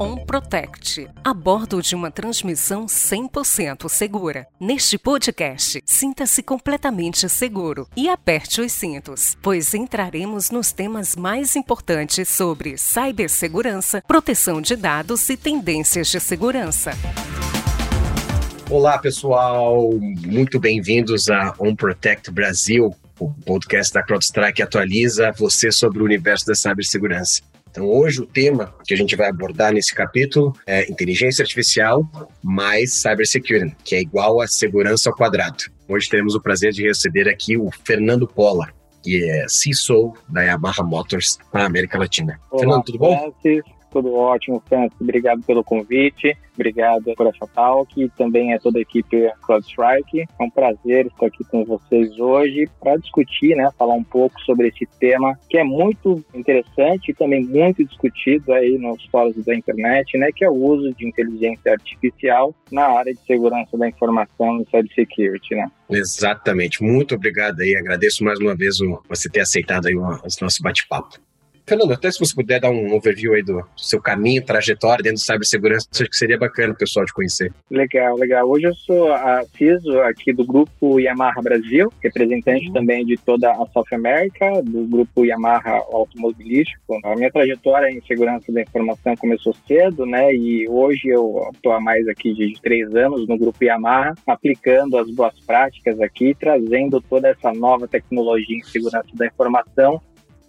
On Protect, a bordo de uma transmissão 100% segura. Neste podcast, sinta-se completamente seguro e aperte os cintos, pois entraremos nos temas mais importantes sobre cibersegurança, proteção de dados e tendências de segurança. Olá, pessoal, muito bem-vindos a On Protect Brasil, o podcast da CrowdStrike atualiza você sobre o universo da cibersegurança. Então, hoje o tema que a gente vai abordar nesse capítulo é inteligência artificial mais cybersecurity, que é igual a segurança ao quadrado. Hoje teremos o prazer de receber aqui o Fernando Pola, que é CISO da Yamaha Motors para a América Latina. Olá, Fernando, tudo bom? Francis. Tudo ótimo, Francis. Obrigado pelo convite. Obrigado por essa talk e também a toda a equipe CloudStrike. É um prazer estar aqui com vocês hoje para discutir, né, falar um pouco sobre esse tema que é muito interessante e também muito discutido aí nos fóruns da internet, né, que é o uso de inteligência artificial na área de segurança da informação e cybersecurity, né? Exatamente. Muito obrigado aí. Agradeço mais uma vez você ter aceitado aí o nosso bate-papo. Fernando, até se você puder dar um overview aí do seu caminho, trajetória dentro de cibersegurança, acho que seria bacana o pessoal te conhecer. Legal, legal. Hoje eu sou a CISO aqui do grupo Yamaha Brasil, representante uhum. também de toda a South America, do grupo Yamaha Automobilístico. A minha trajetória em segurança da informação começou cedo, né? E hoje eu estou há mais aqui de três anos no grupo Yamaha, aplicando as boas práticas aqui, trazendo toda essa nova tecnologia em segurança da informação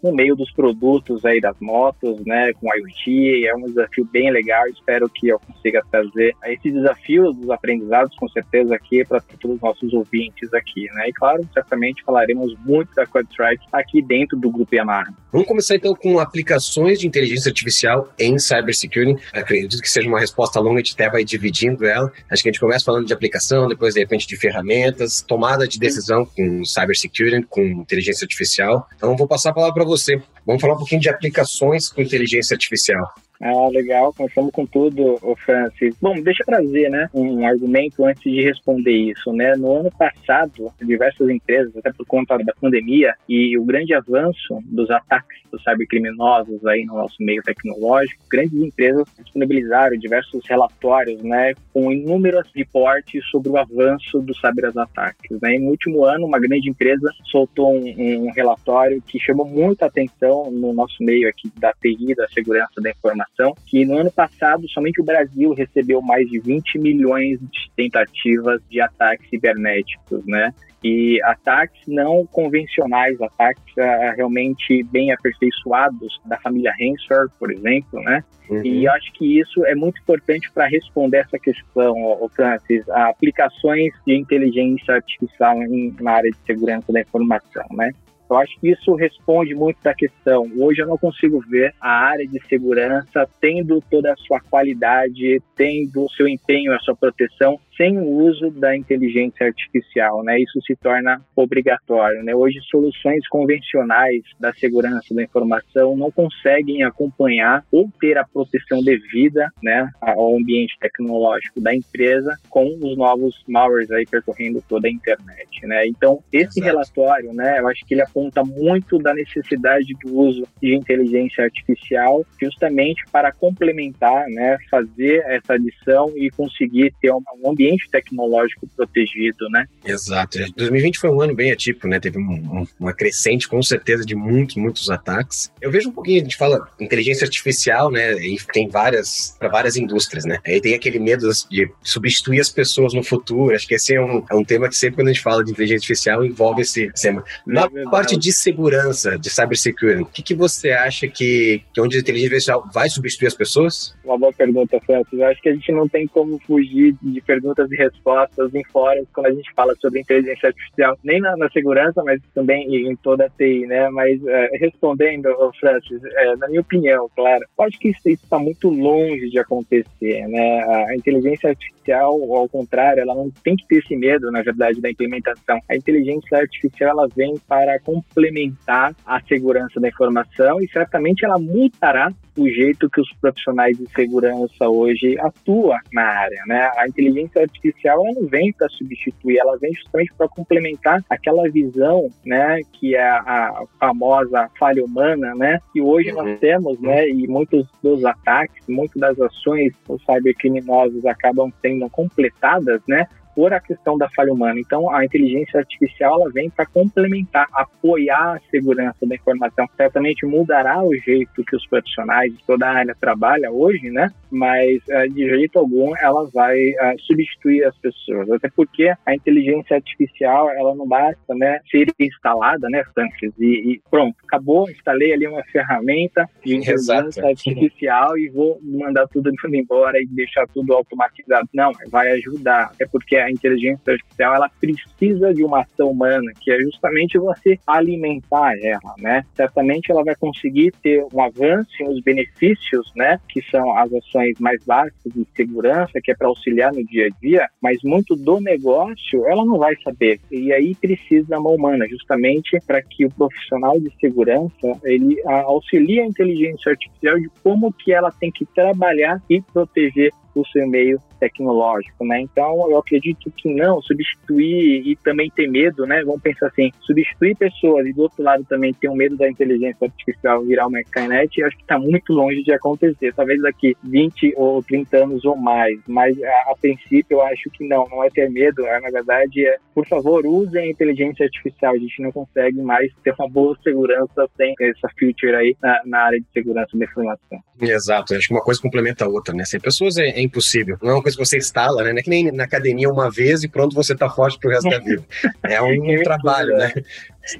no meio dos produtos aí das motos, né, com IoT, é um desafio bem legal, espero que eu consiga trazer esse desafio dos aprendizados, com certeza, aqui para todos os nossos ouvintes aqui, né, e claro, certamente falaremos muito da CodeStrike aqui dentro do Grupo Yamaha. Vamos começar então com aplicações de inteligência artificial em cybersecurity, acredito que seja uma resposta longa, a gente até vai dividindo ela, acho que a gente começa falando de aplicação, depois de repente de ferramentas, tomada de decisão com cybersecurity, com inteligência artificial, então vou passar a palavra para você. Vamos falar um pouquinho de aplicações com inteligência artificial. Ah, legal, começamos com tudo, o Francis. Bom, deixa eu trazer, né, um argumento antes de responder isso, né? No ano passado, diversas empresas, até por conta da pandemia e o grande avanço dos ataques dos cybercriminosos aí no nosso meio tecnológico, grandes empresas disponibilizaram diversos relatórios, né, com inúmeros reportes sobre o avanço dos cyberataques, né? No último ano, uma grande empresa soltou um, um relatório que chamou muita atenção no nosso meio aqui da TI, da segurança da informação informação que no ano passado somente o Brasil recebeu mais de 20 milhões de tentativas de ataques cibernéticos, né? E ataques não convencionais, ataques uh, realmente bem aperfeiçoados da família Ransomware, por exemplo, né? Uhum. E eu acho que isso é muito importante para responder essa questão, o Francis, aplicações de inteligência artificial em, na área de segurança da informação, né? Eu acho que isso responde muito da questão. Hoje eu não consigo ver a área de segurança tendo toda a sua qualidade, tendo o seu empenho, a sua proteção sem o uso da inteligência artificial, né? Isso se torna obrigatório, né? Hoje soluções convencionais da segurança da informação não conseguem acompanhar ou ter a proteção devida, né, ao ambiente tecnológico da empresa com os novos malwares aí percorrendo toda a internet, né? Então, esse Exato. relatório, né, eu acho que ele aponta muito da necessidade do uso de inteligência artificial justamente para complementar, né, fazer essa adição e conseguir ter um ambiente ambiente tecnológico protegido, né? Exato. 2020 foi um ano bem atípico, né? Teve um, uma crescente, com certeza, de muitos, muitos ataques. Eu vejo um pouquinho, a gente fala inteligência artificial, né? E tem várias, para várias indústrias, né? Aí tem aquele medo de substituir as pessoas no futuro. Acho que esse é um, é um tema que sempre quando a gente fala de inteligência artificial envolve esse tema. Na é parte de segurança, de cybersecurity, o que, que você acha que, que onde a inteligência artificial vai substituir as pessoas? Uma boa pergunta, Francis. Eu acho que a gente não tem como fugir de perguntas perguntas e respostas em fóruns quando a gente fala sobre inteligência artificial, nem na, na segurança, mas também em toda a TI, né? Mas é, respondendo, Francis, é, na minha opinião, claro, acho que isso está muito longe de acontecer, né? A inteligência artificial, ao contrário, ela não tem que ter esse medo, na verdade, da implementação. A inteligência artificial, ela vem para complementar a segurança da informação e certamente ela mutará o jeito que os profissionais de segurança hoje atuam na área, né? A inteligência artificial ela não vem para substituir, ela vem justamente para complementar aquela visão, né, que é a famosa falha humana, né, que hoje uhum. nós temos, né, e muitos dos ataques, muitas das ações os cybercriminosos acabam sendo completadas, né, por a questão da falha humana. Então, a inteligência artificial ela vem para complementar, apoiar a segurança da informação. Certamente mudará o jeito que os profissionais de toda a área trabalham hoje, né? Mas eh, de jeito algum ela vai eh, substituir as pessoas. Até porque a inteligência artificial ela não basta, né, ser instalada, né, Francis? E, e pronto, acabou. Instalei ali uma ferramenta de inteligência artificial e vou mandar tudo embora e deixar tudo automatizado. Não, vai ajudar. É porque a inteligência artificial ela precisa de uma ação humana, que é justamente você alimentar ela, né? Certamente ela vai conseguir ter um avanço nos benefícios, né? Que são as ações mais básicas de segurança, que é para auxiliar no dia a dia, mas muito do negócio ela não vai saber. E aí precisa da mão humana, justamente para que o profissional de segurança ele auxilie a inteligência artificial de como que ela tem que trabalhar e proteger o seu meio tecnológico, né? Então, eu acredito que não substituir e também ter medo, né? Vamos pensar assim, substituir pessoas e do outro lado também ter um medo da inteligência artificial virar uma Skynet, acho que está muito longe de acontecer. Talvez daqui 20 ou 30 anos ou mais, mas a, a princípio eu acho que não, não é ter medo, é, na verdade é, por favor, usem a inteligência artificial. A gente não consegue mais ter uma boa segurança sem essa feature aí na, na área de segurança da informação. Exato, acho que uma coisa complementa a outra, né? Sem pessoas é, é impossível. Não é uma coisa que você instala, né? Não é que nem na academia uma vez e pronto, você tá forte pro resto da vida. É um trabalho, né?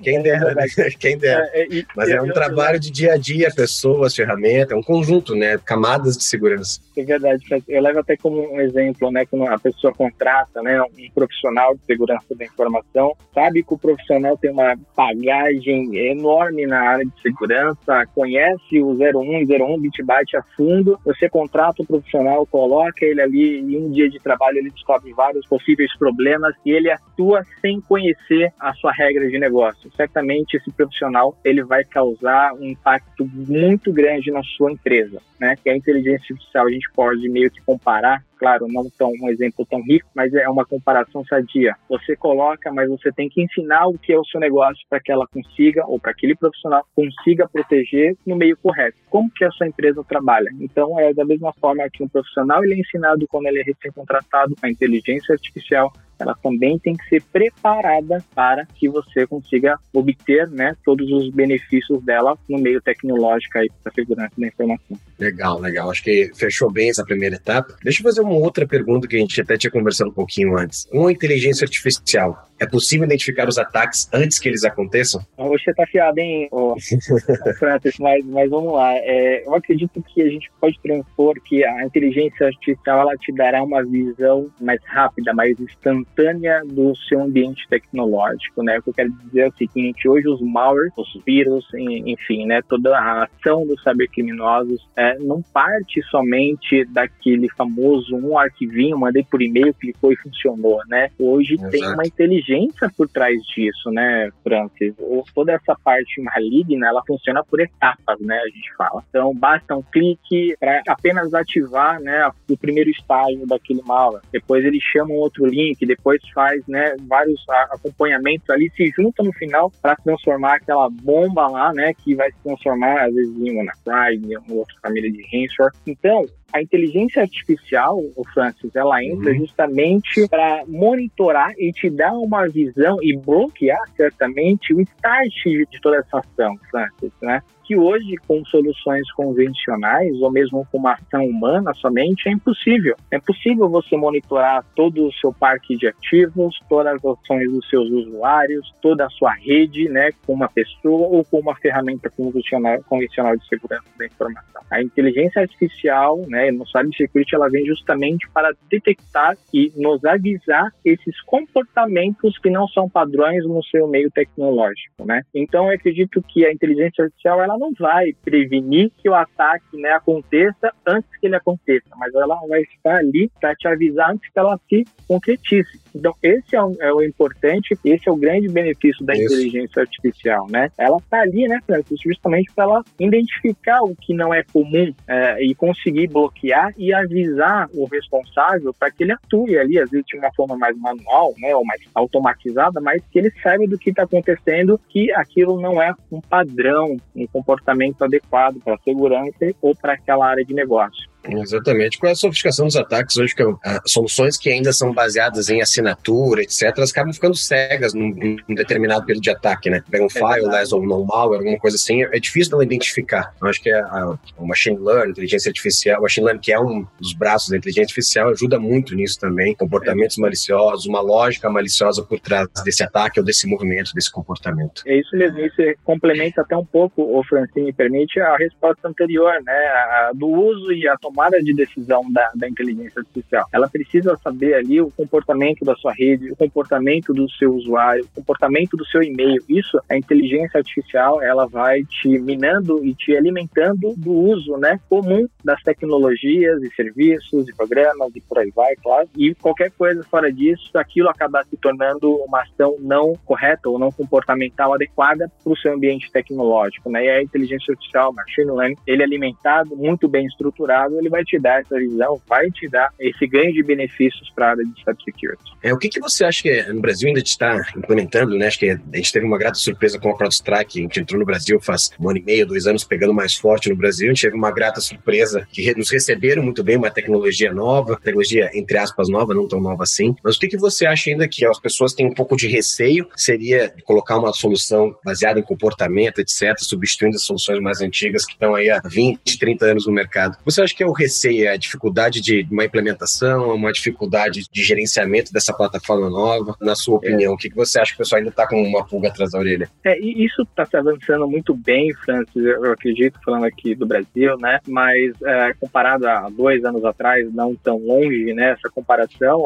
Quem dera, né? Quem dera. É, é, Mas é um trabalho de dia a dia, pessoas, ferramentas, é um conjunto, né? Camadas de segurança. É verdade. Eu levo até como um exemplo, né? Quando a pessoa contrata, né? Um profissional de segurança da informação, sabe que o profissional tem uma bagagem enorme na área de segurança, conhece o 01, 01 Bitbyte a fundo. Você contrata o profissional, coloca ele ali e um dia de trabalho ele descobre vários possíveis problemas e ele atua sem conhecer a sua regra de negócio negócio. Certamente esse profissional ele vai causar um impacto muito grande na sua empresa, né? Que a inteligência artificial a gente pode meio que comparar claro, não tão um exemplo tão rico, mas é uma comparação sadia. Você coloca, mas você tem que ensinar o que é o seu negócio para que ela consiga, ou para aquele profissional consiga proteger no meio correto. Como que a sua empresa trabalha? Então, é da mesma forma que um profissional ele é ensinado quando ele é recém-contratado, a inteligência artificial ela também tem que ser preparada para que você consiga obter né, todos os benefícios dela no meio tecnológico aí para segurança da informação. Legal, legal. Acho que fechou bem essa primeira etapa. Deixa eu fazer uma outra pergunta que a gente até tinha conversado um pouquinho antes. Uma inteligência artificial, é possível identificar os ataques antes que eles aconteçam? Hoje você tá fiado, hein, oh, Francis, mas, mas vamos lá. É, eu acredito que a gente pode transpor que a inteligência artificial ela te dará uma visão mais rápida, mais instantânea do seu ambiente tecnológico, né? O que eu quero dizer é o seguinte, hoje os malwares, os vírus, enfim, né, toda a ação dos cybercriminosos é, não parte somente daquele famoso um arquivinho, mandei por e-mail, clicou e funcionou, né? Hoje Exato. tem uma inteligência por trás disso, né, Francis? Toda essa parte maligna, ela funciona por etapas, né, a gente fala. Então, basta um clique para apenas ativar, né, o primeiro estágio daquele malware. Depois ele chama um outro link, depois faz, né, vários acompanhamentos ali, se junta no final para transformar aquela bomba lá, né, que vai se transformar, às vezes, em uma Prime, em outra família de ransomware. Então, a inteligência artificial, o Francis, ela entra uhum. justamente para monitorar e te dar uma visão e bloquear certamente o start de toda essa ação, Francis, né? Que hoje, com soluções convencionais, ou mesmo com uma ação humana somente, é impossível. É possível você monitorar todo o seu parque de ativos, todas as ações dos seus usuários, toda a sua rede, né, com uma pessoa ou com uma ferramenta convencional, de segurança da informação. A inteligência artificial, né, no Cybersecurity, ela vem justamente para detectar e nos avisar esses comportamentos que não são padrões no seu meio tecnológico, né? Então, eu acredito que a inteligência artificial, ela não vai prevenir que o ataque né, aconteça antes que ele aconteça, mas ela vai estar ali para te avisar antes que ela se concretize. Então, esse é o, é o importante, esse é o grande benefício da Isso. inteligência artificial, né? Ela está ali, né, Francis, justamente para ela identificar o que não é comum é, e conseguir bloquear e avisar o responsável para que ele atue ali, às vezes de uma forma mais manual, né, ou mais automatizada, mas que ele saiba do que está acontecendo, que aquilo não é um padrão, um comportamento adequado para a segurança ou para aquela área de negócio. Exatamente. Com a sofisticação dos ataques, hoje que ah, soluções que ainda são baseadas em assinatura, etc., elas acabam ficando cegas num, num determinado período de ataque, né? Pega um file, less ou no malware, alguma coisa assim, é difícil dela identificar. Eu acho que a, a, o machine learning, inteligência artificial, o machine learning, que é um dos braços da inteligência artificial, ajuda muito nisso também. Comportamentos é. maliciosos, uma lógica maliciosa por trás desse ataque ou desse movimento, desse comportamento. É isso mesmo, isso complementa até um pouco, o Francine, permite a resposta anterior, né? A, do uso e a tomada de decisão da, da inteligência artificial. Ela precisa saber ali o comportamento da sua rede, o comportamento do seu usuário, o comportamento do seu e-mail. Isso, a inteligência artificial, ela vai te minando e te alimentando do uso, né, comum das tecnologias e serviços e programas e por aí vai, claro. E qualquer coisa fora disso, aquilo acaba se tornando uma ação não correta ou não comportamental adequada para o seu ambiente tecnológico, né? E a inteligência artificial, machine learning, ele é alimentado, muito bem estruturado, ele vai te dar essa visão, vai te dar esse ganho de benefícios para a área de cybersecurity. É, o que, que você acha que no Brasil ainda está implementando, né? Acho que a gente teve uma grata surpresa com a CrowdStrike, a gente entrou no Brasil faz um ano e meio, dois anos, pegando mais forte no Brasil, a gente teve uma grata surpresa que nos receberam muito bem, uma tecnologia nova, tecnologia entre aspas nova, não tão nova assim. Mas o que, que você acha ainda que as pessoas têm um pouco de receio? Seria colocar uma solução baseada em comportamento, etc., substituindo as soluções mais antigas que estão aí há 20, 30 anos no mercado. Você acha que é o receio a dificuldade de uma implementação, uma dificuldade de gerenciamento dessa plataforma nova? Na sua opinião, é. o que você acha que o pessoal ainda está com uma pulga atrás da orelha? É, isso está se avançando muito bem, Francis, eu acredito, falando aqui do Brasil, né? Mas é, comparado a dois anos atrás, não tão longe, né? Essa comparação,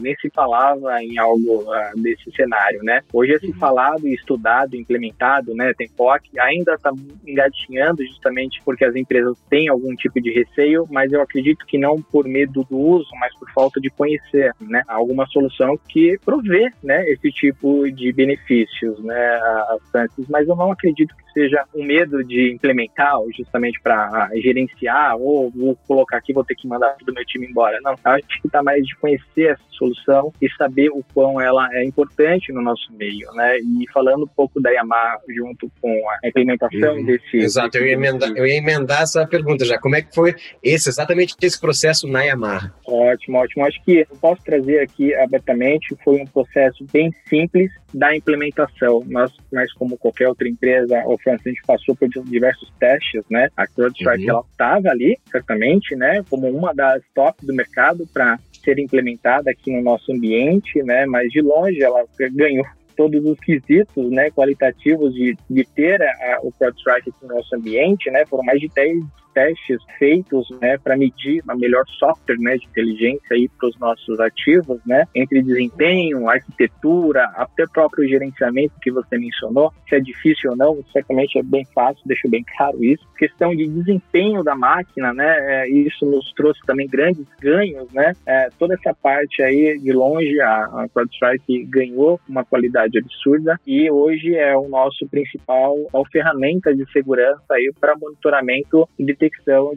nem se falava em algo desse cenário, né? Hoje é se uhum. falado e estudado, implementado, né? Tem POC, ainda está engatinhando justamente porque as empresas têm algum tipo de receio, mas eu acredito que não por medo do uso, mas por falta de conhecer, né? Alguma solução que provê, né, esse tipo de benefícios, né, a Francis, mas eu não acredito que seja um medo de implementar, justamente para gerenciar, ou vou colocar aqui, vou ter que mandar todo o meu time embora. Não, acho que está mais de conhecer essa solução e saber o quão ela é importante no nosso meio, né? E falando um pouco da Yamaha junto com a implementação uhum. desse... Exato, eu, ia emendar, eu ia emendar essa pergunta já. Como é que foi esse, exatamente esse processo na Yamaha? Ótimo, ótimo. Acho que eu posso trazer aqui abertamente, foi um processo bem simples da implementação. Nós, mas como qualquer outra empresa, o a gente passou por diversos testes, né? A CrowdStrike, uhum. ela estava ali, certamente, né? Como uma das top do mercado para ser implementada aqui no nosso ambiente, né? Mas de longe ela ganhou todos os quesitos né, qualitativos de, de ter a, a, o CrowdStrike aqui no nosso ambiente, né, foram mais de 10 testes feitos né, para medir a melhor software né, de inteligência para os nossos ativos, né, entre desempenho, arquitetura, até próprio gerenciamento que você mencionou, se é difícil ou não, certamente é bem fácil, deixo bem claro isso. Questão de desempenho da máquina, né, é, isso nos trouxe também grandes ganhos, né, é, toda essa parte aí, de longe, a, a CrowdStrike ganhou uma qualidade absurda e hoje é o nosso principal ferramenta de segurança aí para monitoramento de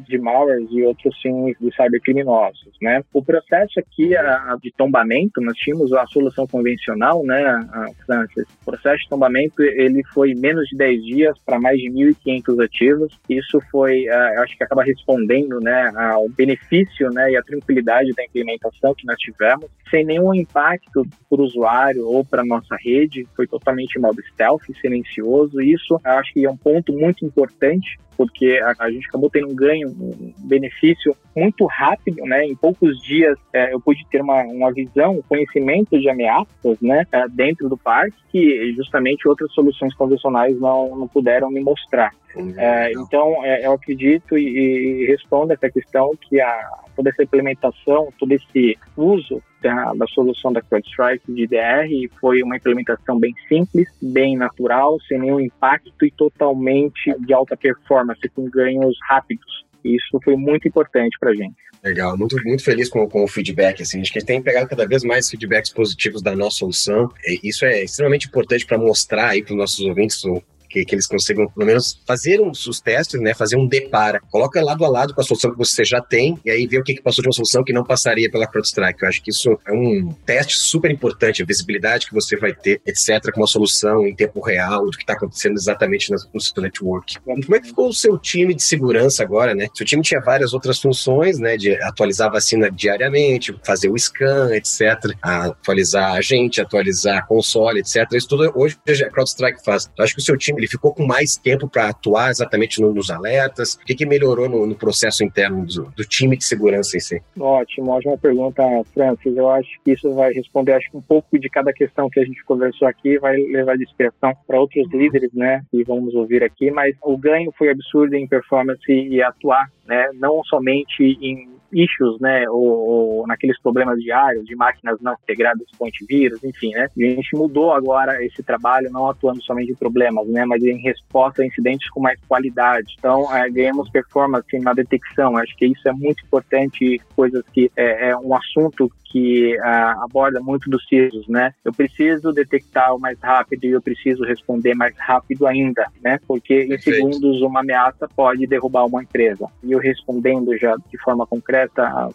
de malwares e outros fins de cybercriminosos, né? O processo aqui a, de tombamento, nós tínhamos a solução convencional, né, Francis? O processo de tombamento, ele foi menos de 10 dias para mais de 1.500 ativos. Isso foi, acho que acaba respondendo, né, ao benefício, né, e a tranquilidade da implementação que nós tivemos, sem nenhum impacto para o usuário ou para nossa rede. Foi totalmente em modo stealth, silencioso. Isso, acho que é um ponto muito importante porque a, a, gente acabou tendo um ganho, um benefício muito rápido, né? Em poucos dias é, eu pude ter uma, uma visão, um conhecimento de ameaças, né? É, dentro do parque que justamente outras soluções convencionais não, não puderam me mostrar. É, então, é, eu acredito e, e respondo essa questão que a, toda essa implementação, todo esse uso da, solução da CrowdStrike de DR foi uma implementação bem simples, bem natural, sem nenhum impacto e totalmente de alta performance, com ganhos rápidos Isso foi muito importante para a gente. Legal, muito, muito feliz com, com o feedback. Assim, a gente tem pegado cada vez mais feedbacks positivos da nossa solução. E isso é extremamente importante para mostrar para os nossos ouvintes o que, que eles consigam, pelo menos, fazer uns, os testes, né? Fazer um depara. Coloca lado a lado com a solução que você já tem e aí vê o que, que passou de uma solução que não passaria pela CrowdStrike. Eu acho que isso é um teste super importante, a visibilidade que você vai ter, etc., com uma solução em tempo real do que está acontecendo exatamente no seu network. Como é que ficou o seu time de segurança agora, né? Seu time tinha várias outras funções, né? De atualizar a vacina diariamente, fazer o scan, etc., atualizar a gente, atualizar console, etc. Isso tudo hoje a CrowdStrike faz. Eu acho que o seu time ele ficou com mais tempo para atuar exatamente no, nos alertas? O que, que melhorou no, no processo interno do, do, time de segurança em si? Ótimo, ótima pergunta, Francis. Eu acho que isso vai responder acho um pouco de cada questão que a gente conversou aqui, vai levar de inspiração para outros líderes, né? E vamos ouvir aqui, mas o ganho foi absurdo em performance e atuar, né? Não somente em issues, né, ou, ou, naqueles problemas diários de máquinas não integradas com antivírus, enfim, né, a gente mudou agora esse trabalho, não atuando somente em problemas, né, mas em resposta a incidentes com mais qualidade. Então, é, ganhamos performance na detecção, acho que isso é muito importante, coisas que é, é um assunto que uh, aborda muito dos CISOs, né? Eu preciso detectar o mais rápido e eu preciso responder mais rápido ainda, né? Porque Perfeito. em segundos uma ameaça pode derrubar uma empresa. E eu respondendo já de forma concreta,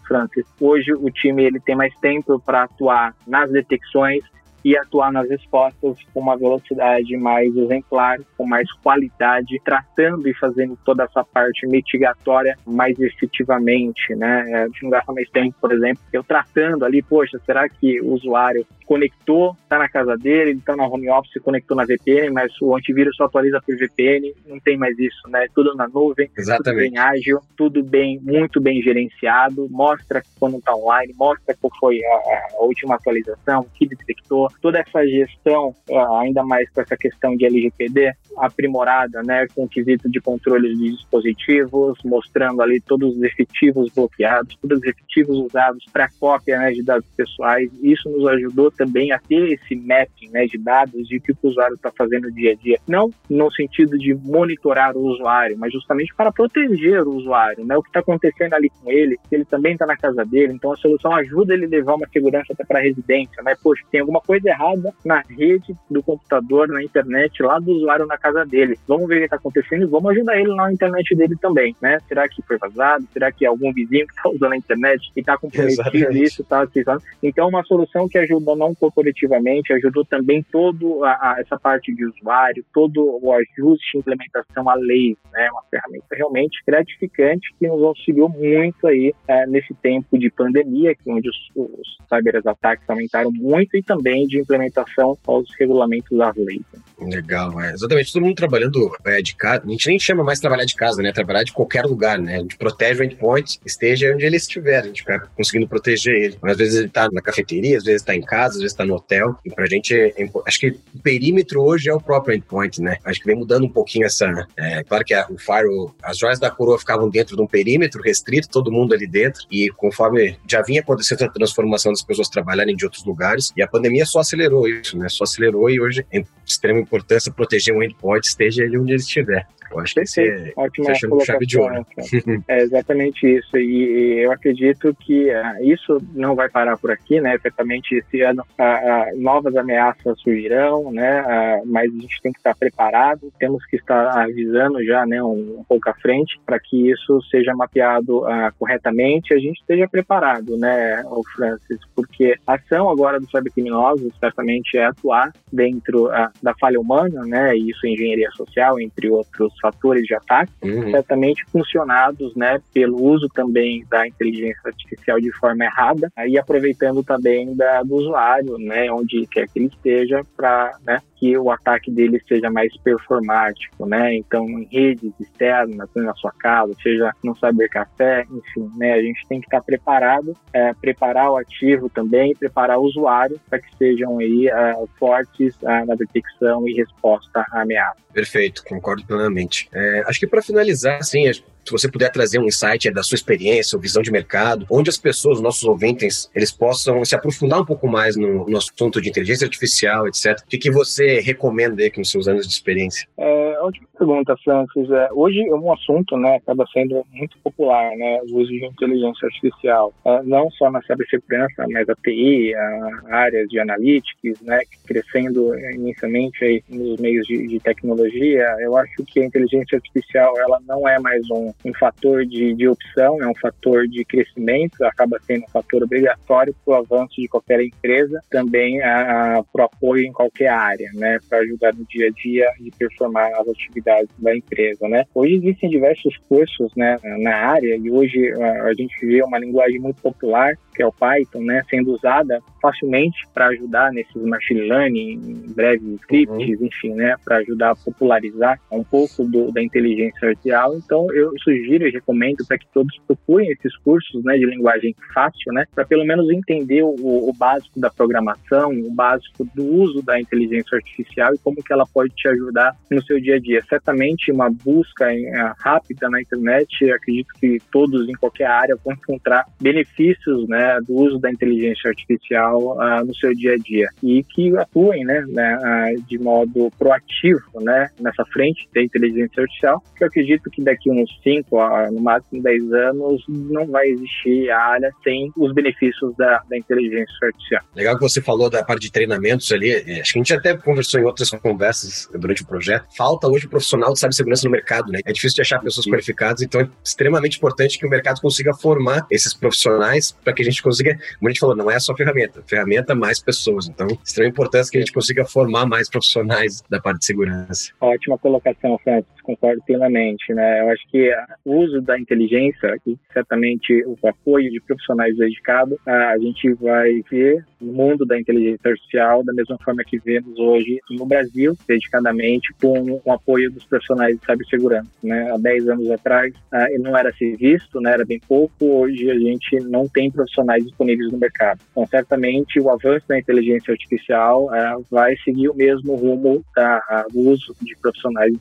Francis, hoje o time ele tem mais tempo para atuar nas detecções e atuar nas respostas com uma velocidade mais exemplar, com mais qualidade, tratando e fazendo toda essa parte mitigatória mais efetivamente, né? A gente não gasta mais tempo, por exemplo, eu tratando ali, poxa, será que o usuário conectou, está na casa dele, ele está na home office, conectou na VPN, mas o antivírus só atualiza por VPN, não tem mais isso, né? Tudo na nuvem, Exatamente. tudo bem ágil, tudo bem, muito bem gerenciado, mostra quando está online, mostra qual foi a, a última atualização, o que detectou, toda essa gestão, ainda mais com essa questão de LGPD, aprimorada, né, com o quesito de controle de dispositivos, mostrando ali todos os efetivos bloqueados, todos os efetivos usados para cópia né, de dados pessoais. Isso nos ajudou também a ter esse mapping né, de dados de o que o usuário está fazendo no dia a dia. Não no sentido de monitorar o usuário, mas justamente para proteger o usuário, né, o que está acontecendo ali com ele, ele também está na casa dele. Então a solução ajuda ele a levar uma segurança até para a residência. Né? Poxa, tem alguma coisa errada na rede do computador, na internet, lá do usuário na casa dele. Vamos ver o que está acontecendo e vamos ajudar ele na internet dele também, né? Será que foi vazado? Será que algum vizinho que está usando a internet e está comprometido isso, utilizando? Então, uma solução que ajuda não corporativamente, ajudou também toda essa parte de usuário, todo o ajuste implementação à lei, né? Uma ferramenta realmente gratificante que nos auxiliou muito aí é, nesse tempo de pandemia, onde os, os cyberataques aumentaram muito e também de implementação aos regulamentos das leis. Legal, é. Exatamente. Todo mundo trabalhando é, de casa. A gente nem chama mais trabalhar de casa, né? Trabalhar de qualquer lugar, né? A gente protege o endpoint, esteja onde ele estiver. A gente fica conseguindo proteger ele. Às vezes ele está na cafeteria, às vezes está em casa, às vezes está no hotel. E pra gente, é, acho que o perímetro hoje é o próprio endpoint, né? Acho que vem mudando um pouquinho essa. É, claro que a, o firewall, as joias da coroa ficavam dentro de um perímetro restrito, todo mundo ali dentro. E conforme já vinha acontecendo a transformação das pessoas trabalharem de outros lugares, e a pandemia só acelerou isso, né? Só acelerou e hoje é de extrema importância proteger um endpoint, esteja ele onde ele estiver. Eu acho que esse é Ótima chave de ouro. é exatamente isso. E, eu acredito que uh, isso não vai parar por aqui, né? Certamente esse ano uh, uh, novas ameaças surgirão, né? mas a gente tem que estar preparado, temos que estar avisando já, né? Um, um pouco à frente para que isso seja mapeado corretamente, a gente esteja preparado, né, o Francis? Porque a ação agora dos cybercriminosos certamente é atuar dentro da falha humana, né? E isso é engenharia social, entre outros fatores de ataque, uhum. certamente funcionados né, pelo uso também da inteligência artificial de forma errada, aí aproveitando também da, do usuário, né, onde quer que ele esteja, para né, que o ataque dele seja mais performático, né? Então, em redes externas, na sua casa, seja no cybercafé, enfim, né? A gente tem que estar preparado, é, preparar o ativo também, preparar o usuário para que sejam aí é, fortes é, na detecção e resposta à ameaça. Perfeito, concordo plenamente. É, acho que para finalizar, assim, se você puder trazer um insight da sua experiência, ou visão de mercado, onde as pessoas, nossos ouvintes, eles possam se aprofundar um pouco mais no, no assunto de inteligência artificial, etc. O que, que você recomenda aí com seus anos de experiência? É, ótima pergunta, Francis. É, hoje é um assunto, né, acaba sendo muito popular, né, o uso de inteligência artificial, é, não só na cibersegurança, mas a TI, a de analytics, né, crescendo imensamente aí nos meios de, de, tecnologia. Eu acho que a inteligência artificial ela não é mais um, um fator de, de opção, é um fator de crescimento, acaba sendo um fator obrigatório para o avanço de qualquer empresa, também para o apoio em qualquer área, né, para ajudar no dia a dia e performar as atividades da empresa, né. Hoje existem diversos cursos, né, na área e hoje a, a gente vê uma linguagem muito popular que é o Python, né, sendo usada facilmente para ajudar nesses machine learning, breves scripts, uhum. enfim, né, para ajudar a popularizar um pouco do, da inteligência artificial. Então, eu sugiro e recomendo para que todos procurem esses cursos, né, de linguagem fácil, né, para pelo menos entender o, o, básico da programação, o básico do uso da inteligência artificial e como que ela pode te ajudar no seu dia a dia. Certamente, uma busca em, uh, rápida na internet, acredito que todos em qualquer área vão encontrar benefícios, né, do uso da inteligência artificial uh, no seu dia a dia e que atuem né, né uh, de modo proativo né, nessa frente da inteligência artificial, que eu acredito que daqui uns 5 a no máximo 10 anos não vai existir a área sem os benefícios da, da inteligência artificial. Legal que você falou da parte de treinamentos ali, é, acho que a gente até conversou em outras conversas durante o projeto, falta hoje profissional de cibersegurança no mercado, né? É difícil de achar pessoas qualificadas, então é extremamente importante que o mercado consiga formar esses profissionais para que a gente gente consiga, como a gente falou, não é só ferramenta, ferramenta mais pessoas. Então, extrema importância que a gente consiga formar mais profissionais da parte de segurança. Ótima colocação, Francis, concordo plenamente. Né? Eu acho que o uso da inteligência, e certamente o apoio de profissionais dedicados, a gente vai ver no mundo da inteligência artificial da mesma forma que vemos hoje no Brasil, dedicadamente com o apoio dos profissionais de cibersegurança. Né? Há 10 anos atrás, ele não era assim visto, né? era bem pouco, hoje a gente não tem profissionais disponíveis no mercado. Então, certamente, o avanço da inteligência artificial é, vai seguir o mesmo rumo do uso de profissionais em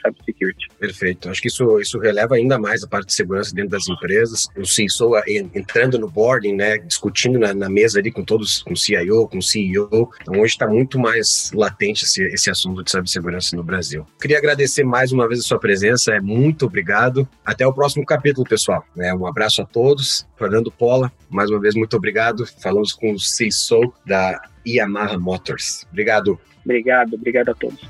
cybersecurity. Perfeito. Acho que isso, isso releva ainda mais a parte de segurança dentro das empresas. O CISO entrando no boarding, né, discutindo na, na mesa ali com todos, com CIO, com CEO. Então, hoje está muito mais latente esse, esse assunto de cibersegurança no Brasil. Queria agradecer mais uma vez a sua presença. É muito obrigado. Até o próximo capítulo, pessoal. É, um abraço a todos. Fernando Pola, mais uma vez, muito obrigado. Falamos com o CISO da Yamaha Motors. Obrigado. Obrigado, obrigado a todos.